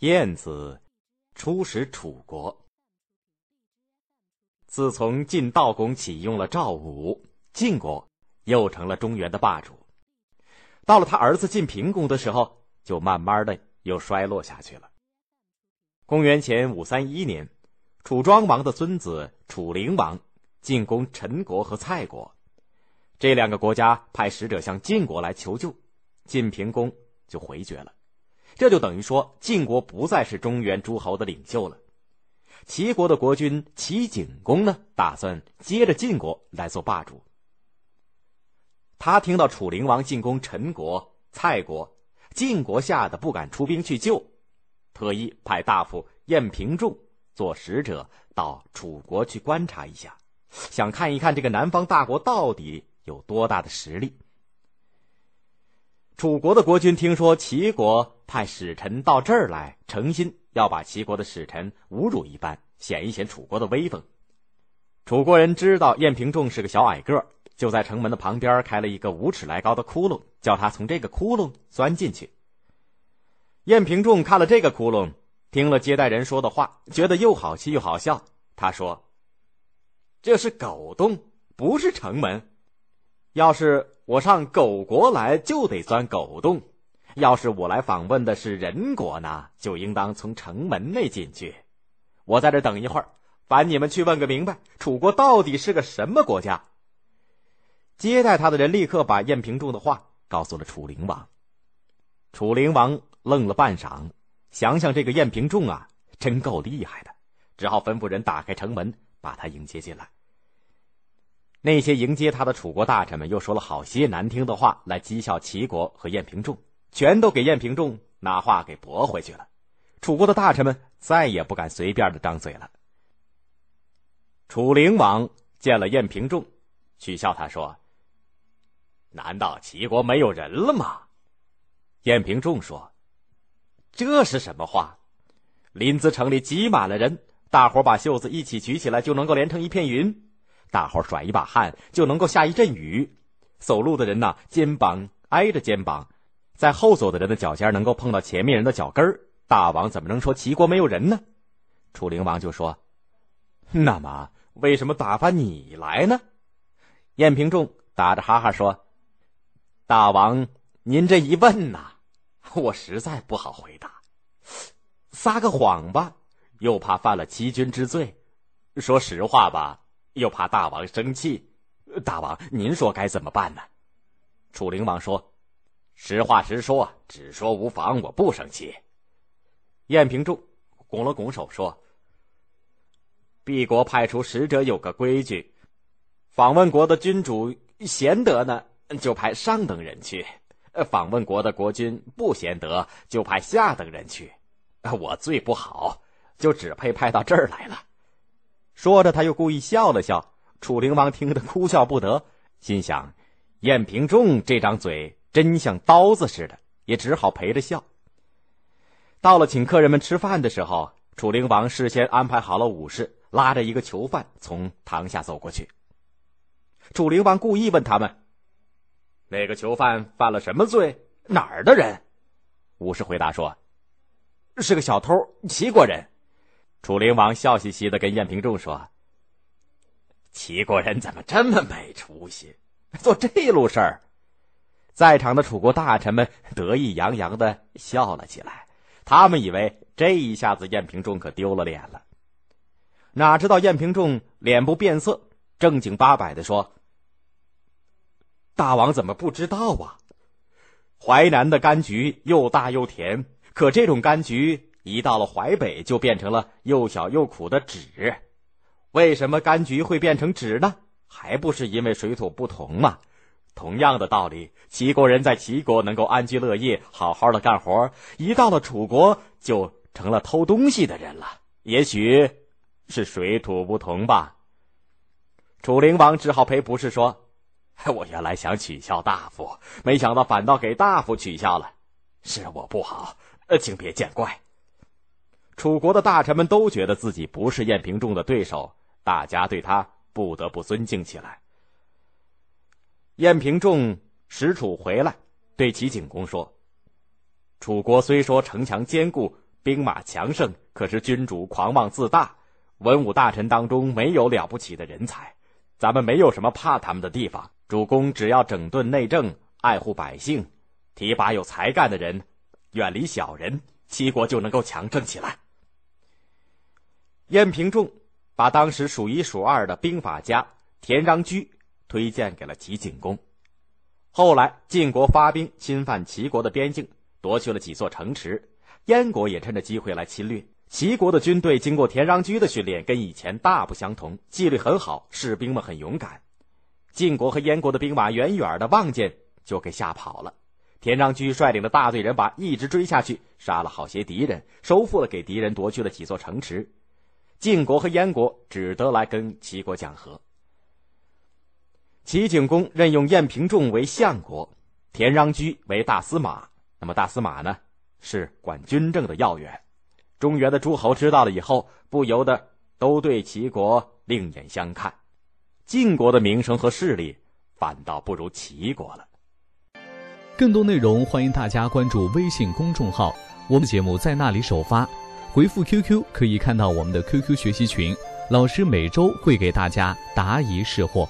晏子出使楚国。自从晋悼公启用了赵武，晋国又成了中原的霸主。到了他儿子晋平公的时候，就慢慢的又衰落下去了。公元前五三一年，楚庄王的孙子楚灵王进攻陈国和蔡国，这两个国家派使者向晋国来求救，晋平公就回绝了。这就等于说，晋国不再是中原诸侯的领袖了。齐国的国君齐景公呢，打算接着晋国来做霸主。他听到楚灵王进攻陈国、蔡国，晋国吓得不敢出兵去救，特意派大夫晏平仲做使者到楚国去观察一下，想看一看这个南方大国到底有多大的实力。楚国的国君听说齐国派使臣到这儿来，诚心要把齐国的使臣侮辱一番，显一显楚国的威风。楚国人知道晏平仲是个小矮个，就在城门的旁边开了一个五尺来高的窟窿，叫他从这个窟窿钻进去。晏平仲看了这个窟窿，听了接待人说的话，觉得又好气又好笑。他说：“这是狗洞，不是城门。要是……”我上狗国来就得钻狗洞，要是我来访问的是人国呢，就应当从城门内进去。我在这等一会儿，烦你们去问个明白，楚国到底是个什么国家？接待他的人立刻把晏平仲的话告诉了楚灵王。楚灵王愣了半晌，想想这个晏平仲啊，真够厉害的，只好吩咐人打开城门，把他迎接进来。那些迎接他的楚国大臣们又说了好些难听的话来讥笑齐国和晏平仲，全都给燕平仲拿话给驳回去了。楚国的大臣们再也不敢随便的张嘴了。楚灵王见了燕平仲，取笑他说：“难道齐国没有人了吗？”燕平仲说：“这是什么话？临淄城里挤满了人，大伙把袖子一起举起来，就能够连成一片云。”大伙甩一把汗就能够下一阵雨，走路的人呢，肩膀挨着肩膀，在后走的人的脚尖能够碰到前面人的脚跟。大王怎么能说齐国没有人呢？楚灵王就说：“那么为什么打发你来呢？”晏平仲打着哈哈说：“大王，您这一问呐，我实在不好回答。撒个谎吧，又怕犯了欺君之罪；说实话吧。”又怕大王生气，大王您说该怎么办呢？楚灵王说：“实话实说，只说无妨，我不生气。”燕平仲拱了拱手说：“敝国派出使者有个规矩，访问国的君主贤德呢，就派上等人去；访问国的国君不贤德，就派下等人去。我最不好，就只配派到这儿来了。”说着，他又故意笑了笑。楚灵王听得哭笑不得，心想：燕平仲这张嘴真像刀子似的，也只好陪着笑。到了请客人们吃饭的时候，楚灵王事先安排好了武士，拉着一个囚犯从堂下走过去。楚灵王故意问他们：“那个囚犯犯了什么罪？哪儿的人？”武士回答说：“是个小偷，齐国人。”楚灵王笑嘻嘻的跟晏平仲说：“齐国人怎么这么没出息，做这路事儿？”在场的楚国大臣们得意洋洋的笑了起来。他们以为这一下子燕平仲可丢了脸了，哪知道燕平仲脸不变色，正经八百的说：“大王怎么不知道啊？淮南的柑橘又大又甜，可这种柑橘……”一到了淮北，就变成了又小又苦的枳。为什么柑橘会变成枳呢？还不是因为水土不同吗？同样的道理，齐国人在齐国能够安居乐业，好好的干活，一到了楚国就成了偷东西的人了。也许是水土不同吧。楚灵王只好赔不是说：“我原来想取笑大夫，没想到反倒给大夫取笑了，是我不好，呃，请别见怪。”楚国的大臣们都觉得自己不是晏平仲的对手，大家对他不得不尊敬起来。晏平仲使楚回来，对齐景公说：“楚国虽说城墙坚固，兵马强盛，可是君主狂妄自大，文武大臣当中没有了不起的人才，咱们没有什么怕他们的地方。主公只要整顿内政，爱护百姓，提拔有才干的人，远离小人，齐国就能够强盛起来。晏平仲把当时数一数二的兵法家田穰苴推荐给了齐景公。后来晋国发兵侵犯齐国的边境，夺去了几座城池，燕国也趁着机会来侵略。齐国的军队经过田穰苴的训练，跟以前大不相同，纪律很好，士兵们很勇敢。晋国和燕国的兵马远远的望见，就给吓跑了。田穰苴率领的大队人马一直追下去，杀了好些敌人，收复了给敌人夺去了几座城池。晋国和燕国只得来跟齐国讲和。齐景公任用晏平仲为相国，田穰苴为大司马。那么大司马呢，是管军政的要员。中原的诸侯知道了以后，不由得都对齐国另眼相看。晋国的名声和势力，反倒不如齐国了。更多内容，欢迎大家关注微信公众号，我们节目在那里首发。回复 QQ 可以看到我们的 QQ 学习群，老师每周会给大家答疑释惑。